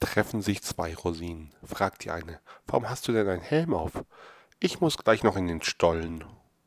treffen sich zwei Rosinen. Fragt die eine, warum hast du denn einen Helm auf? Ich muss gleich noch in den Stollen.